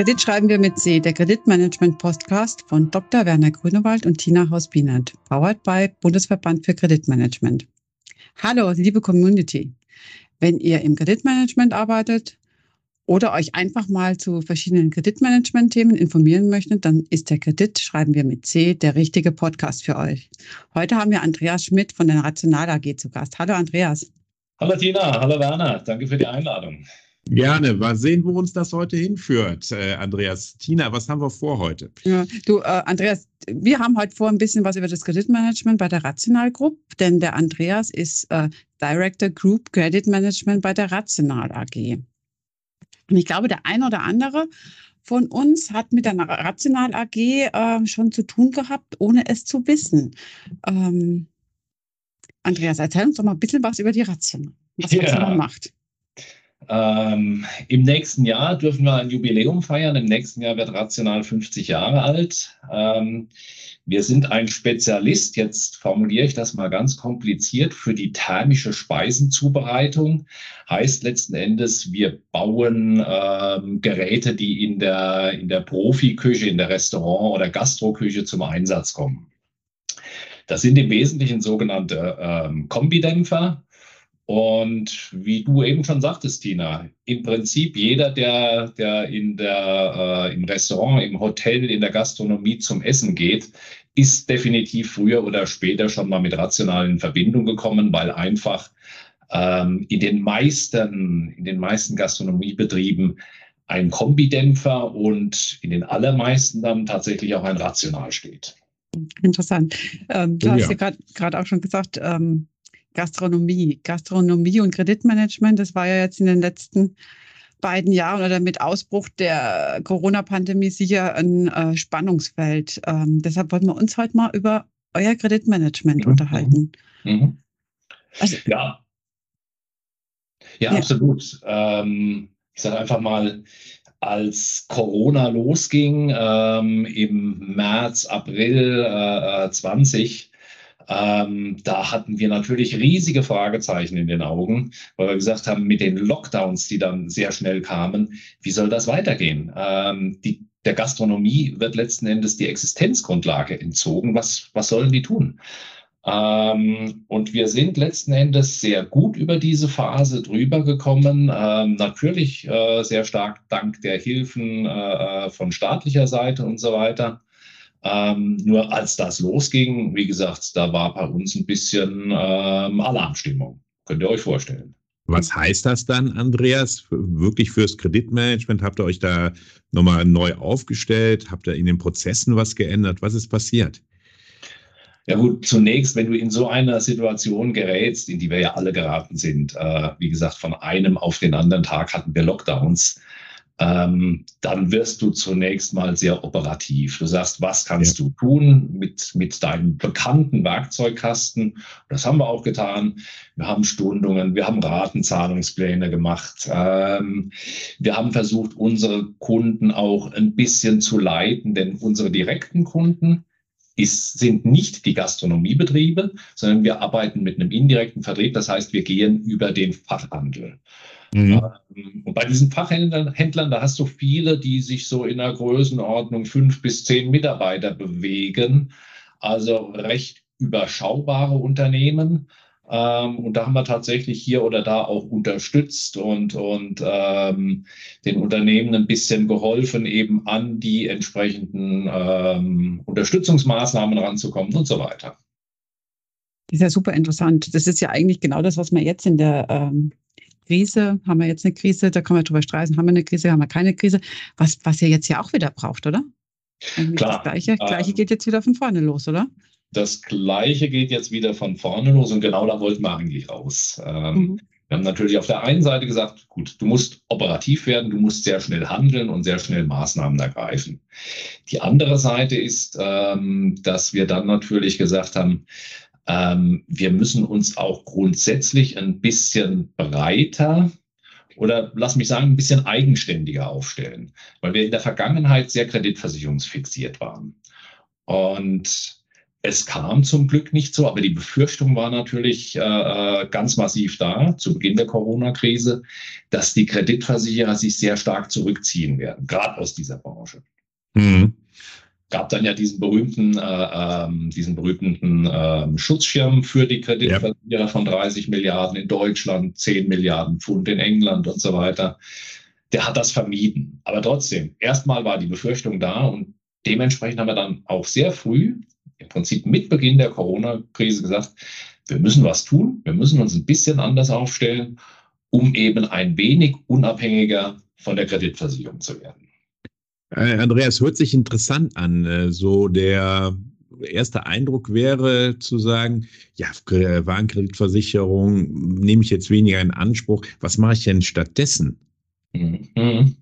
Kredit schreiben wir mit C, der Kreditmanagement-Podcast von Dr. Werner Grünewald und Tina Haus-Bienert, powered by Bundesverband für Kreditmanagement. Hallo, liebe Community. Wenn ihr im Kreditmanagement arbeitet oder euch einfach mal zu verschiedenen Kreditmanagement-Themen informieren möchtet, dann ist der Kredit, schreiben wir mit C, der richtige Podcast für euch. Heute haben wir Andreas Schmidt von der Rational AG zu Gast. Hallo Andreas. Hallo Tina, hallo Werner, danke für die Einladung. Gerne. Mal sehen, wo uns das heute hinführt, äh, Andreas. Tina, was haben wir vor heute? Ja, du, äh, Andreas, wir haben heute vor ein bisschen was über das Kreditmanagement bei der Rational Group, denn der Andreas ist äh, Director Group Credit Management bei der Rational AG. Und ich glaube, der eine oder andere von uns hat mit der Rational AG äh, schon zu tun gehabt, ohne es zu wissen. Ähm, Andreas, erzähl uns doch mal ein bisschen was über die Rational, was ja. Rational macht. Ähm, Im nächsten Jahr dürfen wir ein Jubiläum feiern. Im nächsten Jahr wird Rational 50 Jahre alt. Ähm, wir sind ein Spezialist, jetzt formuliere ich das mal ganz kompliziert, für die thermische Speisenzubereitung. Heißt letzten Endes, wir bauen ähm, Geräte, die in der, in der Profiküche, in der Restaurant- oder Gastroküche zum Einsatz kommen. Das sind im Wesentlichen sogenannte ähm, Kombidämpfer. Und wie du eben schon sagtest, Tina, im Prinzip jeder, der, der in der, äh, im Restaurant, im Hotel, in der Gastronomie zum Essen geht, ist definitiv früher oder später schon mal mit Rationalen in Verbindung gekommen, weil einfach ähm, in den meisten, in den meisten Gastronomiebetrieben ein Kombidämpfer und in den allermeisten dann tatsächlich auch ein Rational steht. Interessant. Ähm, du oh, hast ja gerade auch schon gesagt, ähm, Gastronomie. Gastronomie und Kreditmanagement, das war ja jetzt in den letzten beiden Jahren oder mit Ausbruch der Corona-Pandemie sicher ein äh, Spannungsfeld. Ähm, deshalb wollten wir uns heute mal über euer Kreditmanagement mhm. unterhalten. Mhm. Also, ja. ja. Ja, absolut. Ähm, ich sage einfach mal, als Corona losging ähm, im März, April äh, 20, ähm, da hatten wir natürlich riesige Fragezeichen in den Augen, weil wir gesagt haben, mit den Lockdowns, die dann sehr schnell kamen, wie soll das weitergehen? Ähm, die, der Gastronomie wird letzten Endes die Existenzgrundlage entzogen. Was, was sollen die tun? Ähm, und wir sind letzten Endes sehr gut über diese Phase drüber gekommen. Ähm, natürlich äh, sehr stark dank der Hilfen äh, äh von staatlicher Seite und so weiter. Ähm, nur als das losging, wie gesagt, da war bei uns ein bisschen ähm, Alarmstimmung. Könnt ihr euch vorstellen. Was heißt das dann, Andreas? Wirklich fürs Kreditmanagement? Habt ihr euch da nochmal neu aufgestellt? Habt ihr in den Prozessen was geändert? Was ist passiert? Ja gut, zunächst, wenn du in so einer Situation gerätst, in die wir ja alle geraten sind, äh, wie gesagt, von einem auf den anderen Tag hatten wir Lockdowns, ähm, dann wirst du zunächst mal sehr operativ. Du sagst, was kannst ja. du tun mit, mit deinem bekannten Werkzeugkasten? Das haben wir auch getan. Wir haben Stundungen, wir haben Ratenzahlungspläne gemacht. Ähm, wir haben versucht, unsere Kunden auch ein bisschen zu leiten, denn unsere direkten Kunden, ist, sind nicht die Gastronomiebetriebe, sondern wir arbeiten mit einem indirekten Vertrieb. Das heißt, wir gehen über den Fachhandel. Mhm. Ähm, und bei diesen Fachhändlern, Händlern, da hast du viele, die sich so in der Größenordnung fünf bis zehn Mitarbeiter bewegen. Also recht überschaubare Unternehmen. Ähm, und da haben wir tatsächlich hier oder da auch unterstützt und, und ähm, den Unternehmen ein bisschen geholfen, eben an die entsprechenden ähm, Unterstützungsmaßnahmen ranzukommen und so weiter. Das ist ja super interessant. Das ist ja eigentlich genau das, was wir jetzt in der ähm, Krise, haben wir jetzt eine Krise, da kann man drüber streiten, haben wir eine Krise, haben wir keine Krise, was, was ihr jetzt ja auch wieder braucht, oder? Klar. Das Gleiche, Gleiche ähm, geht jetzt wieder von vorne los, oder? Das Gleiche geht jetzt wieder von vorne los und genau da wollten wir eigentlich raus. Ähm, mhm. Wir haben natürlich auf der einen Seite gesagt, gut, du musst operativ werden, du musst sehr schnell handeln und sehr schnell Maßnahmen ergreifen. Die andere Seite ist, ähm, dass wir dann natürlich gesagt haben, ähm, wir müssen uns auch grundsätzlich ein bisschen breiter oder lass mich sagen, ein bisschen eigenständiger aufstellen, weil wir in der Vergangenheit sehr kreditversicherungsfixiert waren. Und Es kam zum Glück nicht so, aber die Befürchtung war natürlich äh, äh, ganz massiv da zu Beginn der Corona-Krise, dass die Kreditversicherer sich sehr stark zurückziehen werden, gerade aus dieser Branche. Mhm. Gab dann ja diesen berühmten, äh, ähm, diesen berühmten äh, Schutzschirm für die Kreditversicherer ja. von 30 Milliarden in Deutschland, 10 Milliarden Pfund in England und so weiter. Der hat das vermieden. Aber trotzdem, erstmal war die Befürchtung da und dementsprechend haben wir dann auch sehr früh im Prinzip mit Beginn der Corona-Krise gesagt, wir müssen was tun, wir müssen uns ein bisschen anders aufstellen, um eben ein wenig unabhängiger von der Kreditversicherung zu werden. Äh, Andreas, hört sich interessant an. Äh, so der erste Eindruck wäre zu sagen, ja, Warenkreditversicherung nehme ich jetzt weniger in Anspruch. Was mache ich denn stattdessen? Mhm.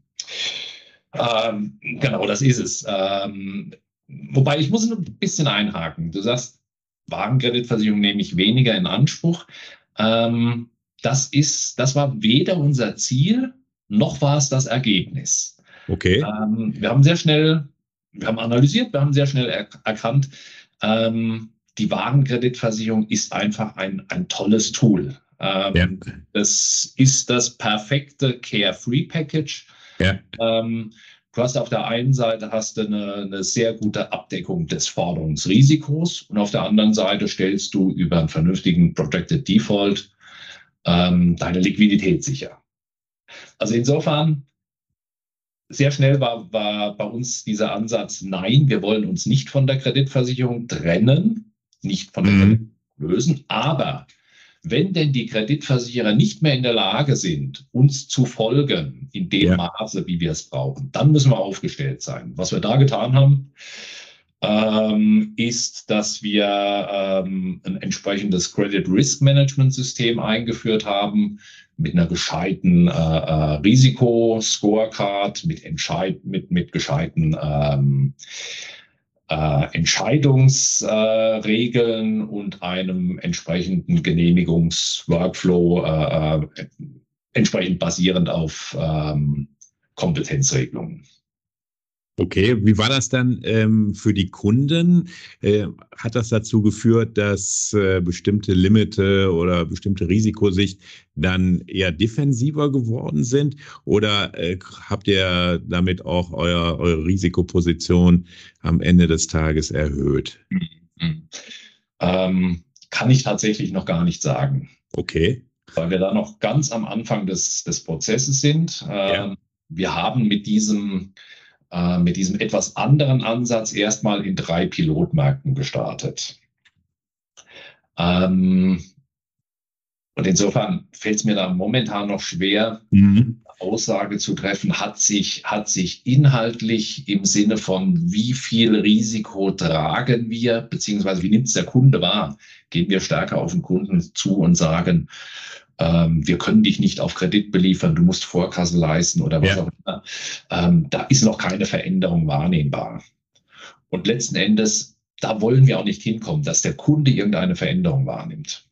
Ähm, genau, das ist es. Ähm, Wobei ich muss ein bisschen einhaken. Du sagst, Wagenkreditversicherung nehme ich weniger in Anspruch. Ähm, das ist, das war weder unser Ziel, noch war es das Ergebnis. Okay. Ähm, wir haben sehr schnell, wir haben analysiert, wir haben sehr schnell er erkannt, ähm, die Wagenkreditversicherung ist einfach ein, ein tolles Tool. Ähm, ja. Das ist das perfekte Carefree-Package. Ja. Ähm, Du hast auf der einen Seite hast du eine, eine sehr gute Abdeckung des Forderungsrisikos und auf der anderen Seite stellst du über einen vernünftigen Projected Default ähm, deine Liquidität sicher. Also insofern sehr schnell war, war bei uns dieser Ansatz, nein, wir wollen uns nicht von der Kreditversicherung trennen, nicht von der mhm. Kredit lösen, aber wenn denn die Kreditversicherer nicht mehr in der Lage sind, uns zu folgen in dem ja. Maße, wie wir es brauchen, dann müssen wir aufgestellt sein. Was wir da getan haben, ähm, ist, dass wir ähm, ein entsprechendes Credit Risk Management System eingeführt haben mit einer gescheiten äh, äh, Risikoscorecard, mit, mit, mit gescheiten ähm, äh, Entscheidungsregeln äh, und einem entsprechenden Genehmigungsworkflow, äh, äh, entsprechend basierend auf ähm, Kompetenzregelungen. Okay, wie war das dann ähm, für die Kunden? Äh, hat das dazu geführt, dass äh, bestimmte Limite oder bestimmte Risikosicht dann eher defensiver geworden sind? Oder äh, habt ihr damit auch euer, eure Risikoposition am Ende des Tages erhöht? Mhm. Ähm, kann ich tatsächlich noch gar nicht sagen. Okay. Weil wir da noch ganz am Anfang des, des Prozesses sind. Ja. Ähm, wir haben mit diesem äh, mit diesem etwas anderen Ansatz erstmal in drei Pilotmärkten gestartet. Ähm, und insofern fällt es mir da momentan noch schwer, mhm. Aussage zu treffen, hat sich, hat sich inhaltlich im Sinne von, wie viel Risiko tragen wir, beziehungsweise wie nimmt es der Kunde wahr? Gehen wir stärker auf den Kunden zu und sagen, ähm, wir können dich nicht auf Kredit beliefern, du musst Vorkasse leisten oder was ja. auch immer. Ähm, da ist noch keine Veränderung wahrnehmbar. Und letzten Endes, da wollen wir auch nicht hinkommen, dass der Kunde irgendeine Veränderung wahrnimmt.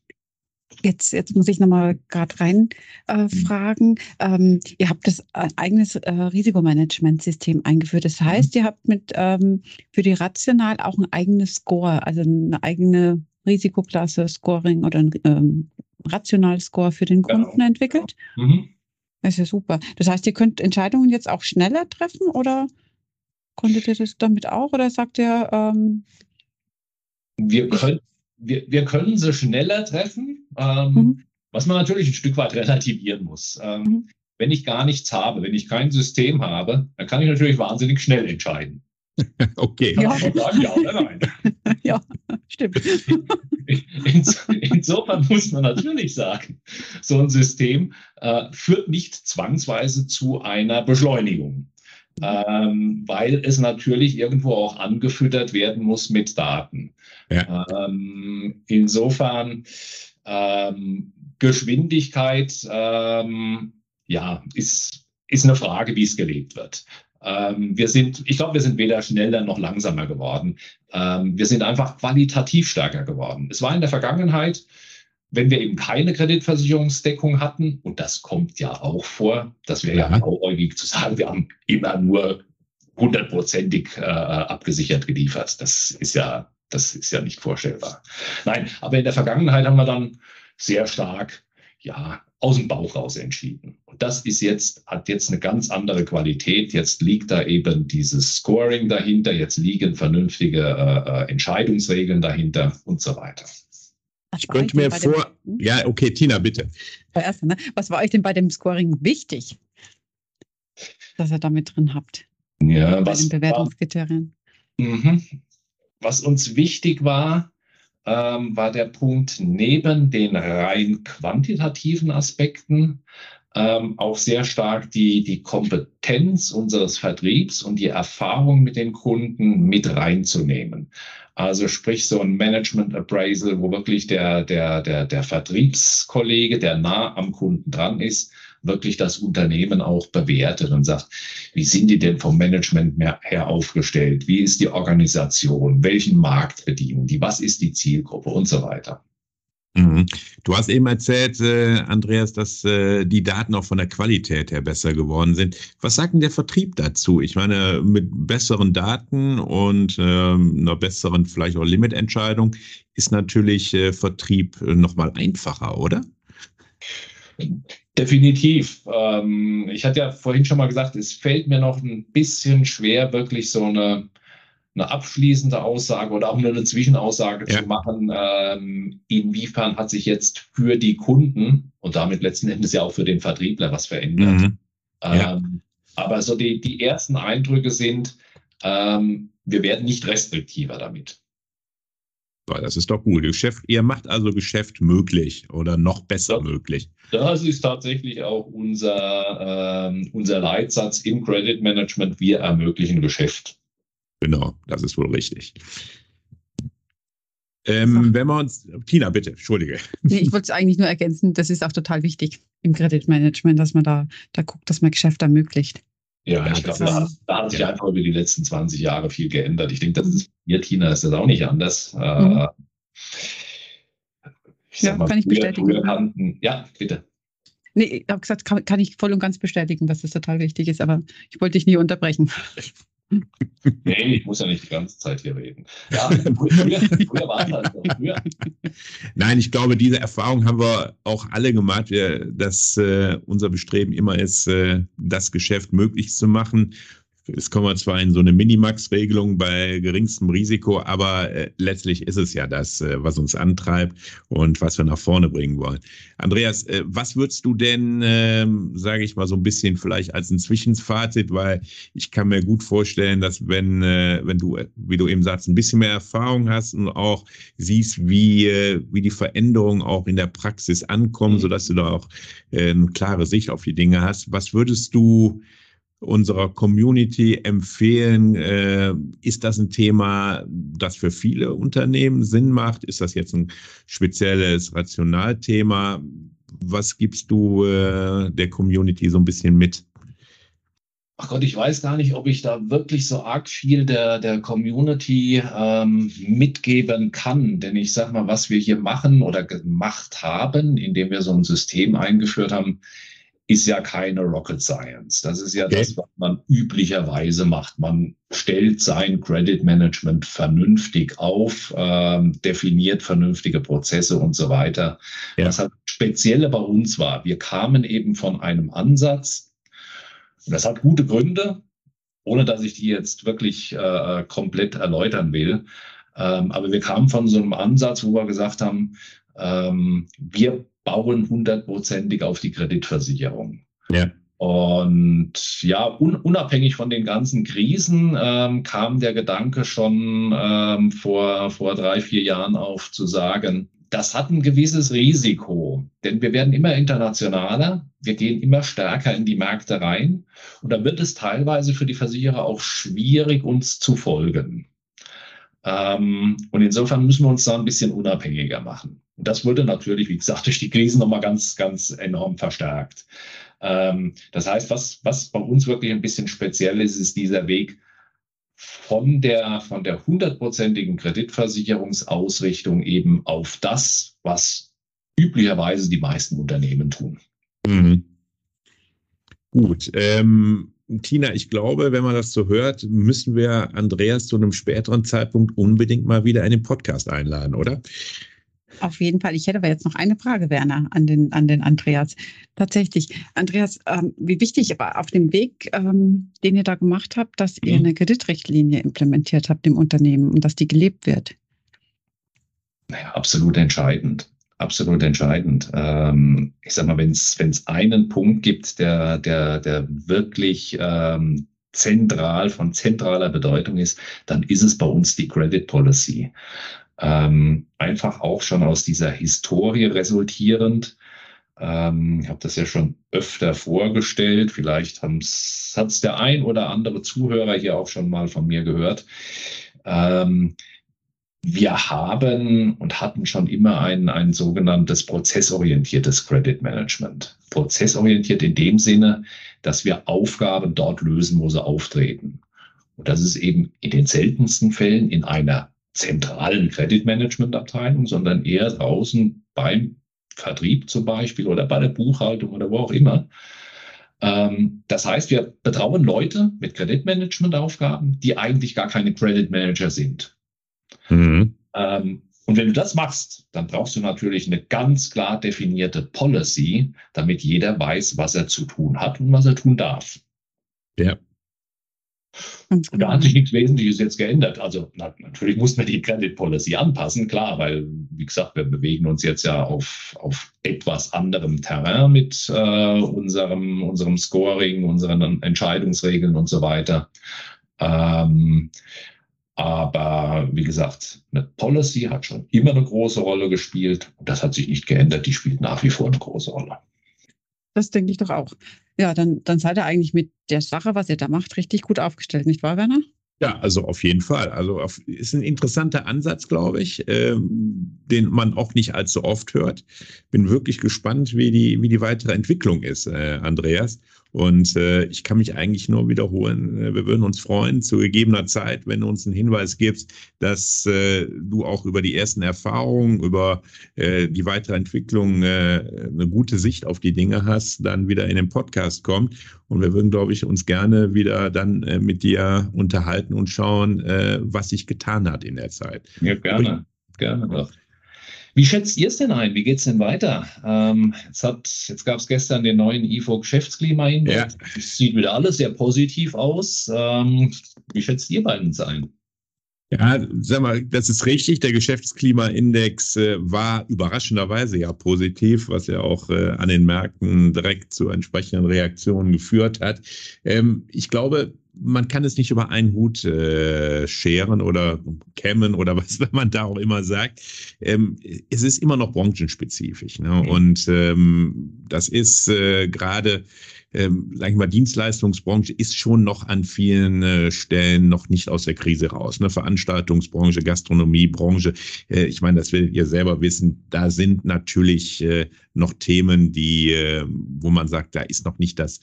Jetzt, jetzt muss ich nochmal gerade rein äh, mhm. fragen. Ähm, ihr habt das äh, eigenes äh, Risikomanagementsystem eingeführt. Das heißt, mhm. ihr habt mit ähm, für die Rational auch ein eigenes Score, also eine eigene Risikoklasse, Scoring oder ein ähm, Rational-Score für den Kunden genau. entwickelt. Mhm. Das ist ja super. Das heißt, ihr könnt Entscheidungen jetzt auch schneller treffen oder konntet ihr das damit auch oder sagt ihr? Ähm, wir, können, wir, wir können sie schneller treffen, ähm, mhm. was man natürlich ein Stück weit relativieren muss. Ähm, mhm. Wenn ich gar nichts habe, wenn ich kein System habe, dann kann ich natürlich wahnsinnig schnell entscheiden. Okay. Ja. Sagen, ja oder nein. ja, stimmt. insofern muss man natürlich sagen, so ein System äh, führt nicht zwangsweise zu einer Beschleunigung, ähm, weil es natürlich irgendwo auch angefüttert werden muss mit Daten. Ja. Ähm, insofern ähm, Geschwindigkeit ähm, ja, ist, ist eine Frage, wie es gelebt wird. Ähm, wir sind, ich glaube, wir sind weder schneller noch langsamer geworden. Ähm, wir sind einfach qualitativ stärker geworden. Es war in der Vergangenheit, wenn wir eben keine Kreditversicherungsdeckung hatten, und das kommt ja auch vor, das wäre ja blauäugig zu sagen, wir haben immer nur hundertprozentig äh, abgesichert geliefert. Das ist ja Das ist ja nicht vorstellbar. Nein, aber in der Vergangenheit haben wir dann sehr stark, ja, aus dem Bauch raus entschieden. Und das ist jetzt, hat jetzt eine ganz andere Qualität. Jetzt liegt da eben dieses Scoring dahinter, jetzt liegen vernünftige äh, äh Entscheidungsregeln dahinter und so weiter. Ich könnte mir vor, dem, ja, okay, Tina, bitte. Erst, ne? Was war euch denn bei dem Scoring wichtig, dass ihr damit drin habt? Ja, bei was den Bewertungskriterien. War, mhm. was uns wichtig war, ähm, war der Punkt neben den rein quantitativen Aspekten ähm, auch sehr stark die, die Kompetenz unseres Vertriebs und die Erfahrung mit den Kunden mit reinzunehmen. Also sprich so ein Management Appraisal, wo wirklich der, der, der, der Vertriebskollege, der nah am Kunden dran ist, wirklich das Unternehmen auch bewertet und sagt, wie sind die denn vom Management her aufgestellt? Wie ist die Organisation? Welchen Markt bedienen die? Was ist die Zielgruppe und so weiter? Mhm. Du hast eben erzählt, äh, Andreas, dass äh, die Daten auch von der Qualität her besser geworden sind. Was sagt denn der Vertrieb dazu? Ich meine, mit besseren Daten und ähm, einer besseren vielleicht auch Limitentscheidung ist natürlich äh, Vertrieb nochmal einfacher, oder? Definitiv. Ähm, ich hatte ja vorhin schon mal gesagt, es fällt mir noch ein bisschen schwer, wirklich so eine, eine abschließende Aussage oder auch nur eine Zwischenaussage ja. zu machen. Ähm, inwiefern hat sich jetzt für die Kunden und damit letzten Endes ja auch für den Vertriebler was verändert? Mhm. Ja. Ähm, aber so die, die ersten Eindrücke sind, ähm, wir werden nicht restriktiver damit. Das ist doch gut. Geschäft, ihr macht also Geschäft möglich oder noch besser ja, möglich. Das ist tatsächlich auch unser, äh, unser Leitsatz im Credit Management. Wir ermöglichen Geschäft. Genau, das ist wohl richtig. Ähm, wenn wir uns, Tina, bitte, entschuldige. Nee, ich wollte es eigentlich nur ergänzen, das ist auch total wichtig im Credit Management, dass man da, da guckt, dass man Geschäft ermöglicht. Ja, ich glaube, da, da, hat sich ja. einfach über die letzten 20 Jahre viel geändert. Ich denke, das ist hier, Tina, ist das auch nicht anders. Mhm. Äh, ja, mal, kann ich bestätigen. Kannten, ja, bitte. Nee, ich habe gesagt, kann, kann, ich voll und ganz bestätigen, dass das total wichtig ist, aber ich wollte dich nie unterbrechen. Nee, ich muss ja nicht die ganze Zeit hier reden. Ja, früher, früher war es halt so. Früher. Nein, ich glaube, diese Erfahrung haben wir auch alle gemacht, dass äh, unser Bestreben immer ist, äh, das Geschäft möglich zu machen es kommen wir zwar in so eine Minimax-Regelung bei geringstem Risiko, aber äh, letztlich ist es ja das, äh, was uns antreibt und was wir nach vorne bringen wollen. Andreas, äh, was würdest du denn, ähm, sage ich mal, so ein bisschen vielleicht als ein Zwischenfazit, weil ich kann mir gut vorstellen, dass wenn, äh, wenn du, wie du eben sagst, ein bisschen mehr Erfahrung hast und auch siehst, wie, äh, wie die Veränderungen auch in der Praxis ankommen, mhm. sodass du da auch äh, eine klare Sicht auf die Dinge hast. Was würdest du unserer Community empfehlen? Äh, ist das ein Thema, das für viele Unternehmen Sinn macht? Ist das jetzt ein spezielles Rationalthema? Was gibst du äh, der Community so ein bisschen mit? Ach Gott, ich weiß gar nicht, ob ich da wirklich so arg viel der, der Community ähm, mitgeben kann. Denn ich sag mal, was wir hier machen oder gemacht haben, indem wir so ein System eingeführt haben, ist ja keine Rocket Science. Das ist ja okay. das, was man üblicherweise macht. Man stellt sein Credit Management vernünftig auf, ähm, definiert vernünftige Prozesse und so weiter. Ja. Was halt spezielle bei uns war, wir kamen eben von einem Ansatz, und das hat gute Gründe, ohne dass ich die jetzt wirklich äh, komplett erläutern will. Ähm, aber wir kamen von so einem Ansatz, wo wir gesagt haben, ähm, wir bauen hundertprozentig auf die Kreditversicherung. Ja. Und ja, un unabhängig von den ganzen Krisen ähm, kam der Gedanke schon ähm, vor, vor drei, vier Jahren auf zu sagen, das hat ein gewisses Risiko, denn wir werden immer internationaler, wir gehen immer stärker in die Märkte rein und dann wird es teilweise für die Versicherer auch schwierig, uns zu folgen. Ähm, und insofern müssen wir uns da ein bisschen unabhängiger machen. Das wurde natürlich, wie gesagt, durch die Krisen nochmal ganz, ganz enorm verstärkt. Ähm, das heißt, was, was bei uns wirklich ein bisschen speziell ist, ist dieser Weg von der, von der hundertprozentigen Kreditversicherungsausrichtung eben auf das, was üblicherweise die meisten Unternehmen tun. Mhm. Gut. Ähm, Tina, ich glaube, wenn man das so hört, müssen wir Andreas zu einem späteren Zeitpunkt unbedingt mal wieder in den Podcast einladen, oder? Auf jeden Fall. Ich hätte aber jetzt noch eine Frage, Werner, an den, an den Andreas. Tatsächlich, Andreas, ähm, wie wichtig aber auf dem Weg, ähm, den ihr da gemacht habt, dass ihr mhm. eine Kreditrichtlinie implementiert habt im Unternehmen und dass die gelebt wird? Naja, absolut entscheidend. Absolut entscheidend. Ähm, ich sag mal, wenn es einen Punkt gibt, der, der, der wirklich ähm, zentral von zentraler Bedeutung ist, dann ist es bei uns die Credit Policy. Ähm, einfach auch schon aus dieser Historie resultierend. Ähm, ich habe das ja schon öfter vorgestellt. Vielleicht hat es der ein oder andere Zuhörer hier auch schon mal von mir gehört. Ähm, wir haben und hatten schon immer ein, ein sogenanntes prozessorientiertes Credit Management. Prozessorientiert in dem Sinne, dass wir Aufgaben dort lösen, wo sie auftreten. Und das ist eben in den seltensten Fällen in einer zentralen Credit Management Abteilung, sondern eher draußen beim Vertrieb zum Beispiel oder bei der Buchhaltung oder wo auch immer. Ähm, das heißt, wir betrauen Leute mit Kreditmanagement Aufgaben, die eigentlich gar keine Credit Manager sind. Mhm. Ähm, und wenn du das machst, dann brauchst du natürlich eine ganz klar definierte Policy, damit jeder weiß, was er zu tun hat und was er tun darf. Ja. Und da hat sich nichts Wesentliches jetzt geändert. Also na, natürlich muss man die Credit Policy anpassen, klar, weil, wie gesagt, wir bewegen uns jetzt ja auf, auf etwas anderem Terrain mit äh, unserem, unserem Scoring, unseren Entscheidungsregeln und so weiter. Ähm, aber wie gesagt, eine Policy hat schon immer eine große Rolle gespielt. Das hat sich nicht geändert. Die spielt nach wie vor eine große Rolle. Das denke ich doch auch. Ja, dann, dann seid ihr eigentlich mit der Sache, was ihr da macht, richtig gut aufgestellt, nicht wahr, Werner? Ja, also auf jeden Fall. Also auf, ist ein interessanter Ansatz, glaube ich, ähm, den man auch nicht allzu oft hört. Bin wirklich gespannt, wie die, wie die weitere Entwicklung ist, äh, Andreas. Und äh, ich kann mich eigentlich nur wiederholen. Äh, wir würden uns freuen, zu gegebener Zeit, wenn du uns einen Hinweis gibst, dass äh, du auch über die ersten Erfahrungen, über äh, die weitere Entwicklung äh, eine gute Sicht auf die Dinge hast, dann wieder in den Podcast kommt. Und wir würden, glaube ich, uns gerne wieder dann äh, mit dir unterhalten und schauen, äh, was sich getan hat in der Zeit. Ja, gerne. Gerne doch. Wie schätzt ihr es denn ein? Wie geht es denn weiter? Ähm, jetzt jetzt gab es gestern den neuen IFO Geschäftsklimaindex. Ja. Es sieht wieder alles sehr positiv aus. Ähm, wie schätzt ihr beiden es ein? Ja, sag mal, das ist richtig. Der Geschäftsklimaindex äh, war überraschenderweise ja positiv, was ja auch äh, an den Märkten direkt zu entsprechenden Reaktionen geführt hat. Ähm, ich glaube, man kann es nicht über einen Hut äh, scheren oder kämmen oder was man da auch immer sagt. Ähm, es ist immer noch branchenspezifisch. Ne? Mhm. Und ähm, das ist äh, gerade, ähm, sag ich mal, Dienstleistungsbranche ist schon noch an vielen äh, Stellen noch nicht aus der Krise raus. Ne? Veranstaltungsbranche, Gastronomiebranche, äh, ich meine, das werdet ihr selber wissen, da sind natürlich äh, noch Themen, die, äh, wo man sagt, da ist noch nicht das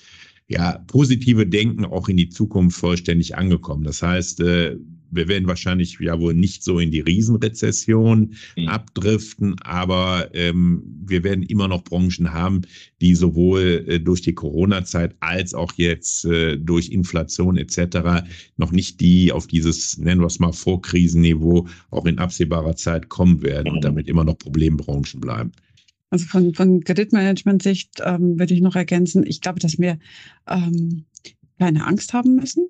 ja, positive Denken auch in die Zukunft vollständig angekommen. Das heißt, äh, wir werden wahrscheinlich ja wohl nicht so in die Riesenrezession mhm. abdriften, aber ähm, wir werden immer noch Branchen haben, die sowohl äh, durch die Corona-Zeit als auch jetzt äh, durch Inflation etc. noch nicht die auf dieses, nennen wir es mal, Vorkrisenniveau auch in absehbarer Zeit kommen werden und mhm. damit immer noch Problembranchen bleiben. Also von, von Kreditmanagement-Sicht ähm, würde ich noch ergänzen, ich glaube, dass wir ähm, keine Angst haben müssen,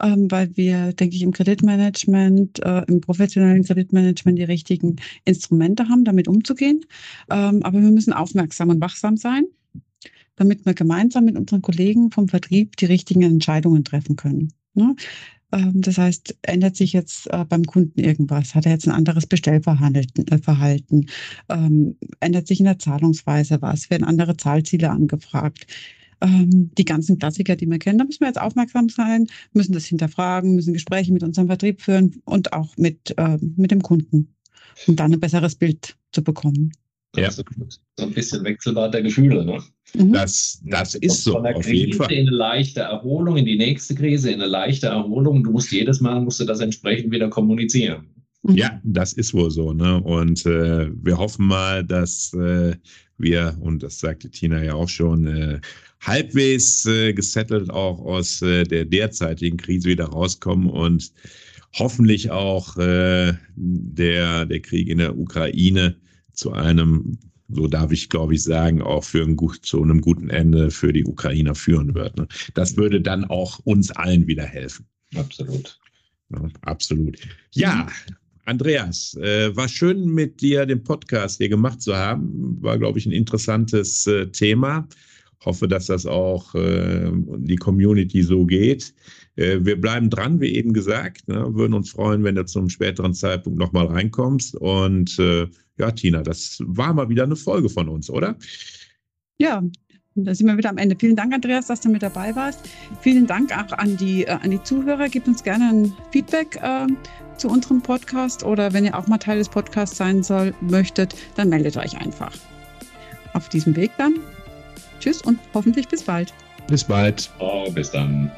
ähm, weil wir, denke ich, im Kreditmanagement, äh, im professionellen Kreditmanagement die richtigen Instrumente haben, damit umzugehen. Ähm, aber wir müssen aufmerksam und wachsam sein, damit wir gemeinsam mit unseren Kollegen vom Vertrieb die richtigen Entscheidungen treffen können. Ne? Ähm, das heißt, ändert sich jetzt äh, beim Kunden irgendwas? Hat er jetzt ein anderes Bestellverhalten? Äh? Ähm, ändert sich in der Zahlungsweise was? Werden andere Zahlziele angefragt? Ähm, die ganzen Klassiker, die wir kennen, da müssen wir jetzt aufmerksam sein, müssen das hinterfragen, müssen Gespräche mit unserem Vertrieb führen und auch mit, mit dem Kunden, um dann ein besseres Bild zu bekommen. Ja. So ein bisschen Wechselbad der Gefühle. Ne? Mhm. Das, das ist so. Von der auf Krise jeden Fall. in eine leichte Erholung, in die nächste Krise, in eine leichte Erholung. Du musst jedes Mal musst du das entsprechend wieder kommunizieren. Mhm. Ja, das ist wohl so. Ne? Und äh, wir hoffen mal, dass äh, wir, und das sagte Tina ja auch schon, äh, halbwegs äh, gesettelt auch aus äh, der derzeitigen Krise wieder rauskommen und hoffentlich auch äh, der, der Krieg in der Ukraine zu einem, so darf ich glaube ich sagen, auch für ein gut, zu einem guten Ende für die Ukrainer führen wird. Ne? Das würde dann auch uns allen wieder helfen. Absolut. Ja, absolut. Ja, Andreas, äh, war schön mit dir den Podcast hier gemacht zu haben. War, glaube ich, ein interessantes äh, Thema. Hoffe, dass das auch äh, die Community so geht. Äh, wir bleiben dran, wie eben gesagt. Ne? Würden uns freuen, wenn du zum späteren Zeitpunkt nochmal reinkommst. Und äh, ja, Tina, das war mal wieder eine Folge von uns, oder? Ja, da sind wir wieder am Ende. Vielen Dank, Andreas, dass du mit dabei warst. Vielen Dank auch an die, äh, an die Zuhörer. Gebt uns gerne ein Feedback äh, zu unserem Podcast oder wenn ihr auch mal Teil des Podcasts sein soll, möchtet, dann meldet euch einfach. Auf diesem Weg dann. Tschüss und hoffentlich bis bald. Bis bald. Oh, bis dann.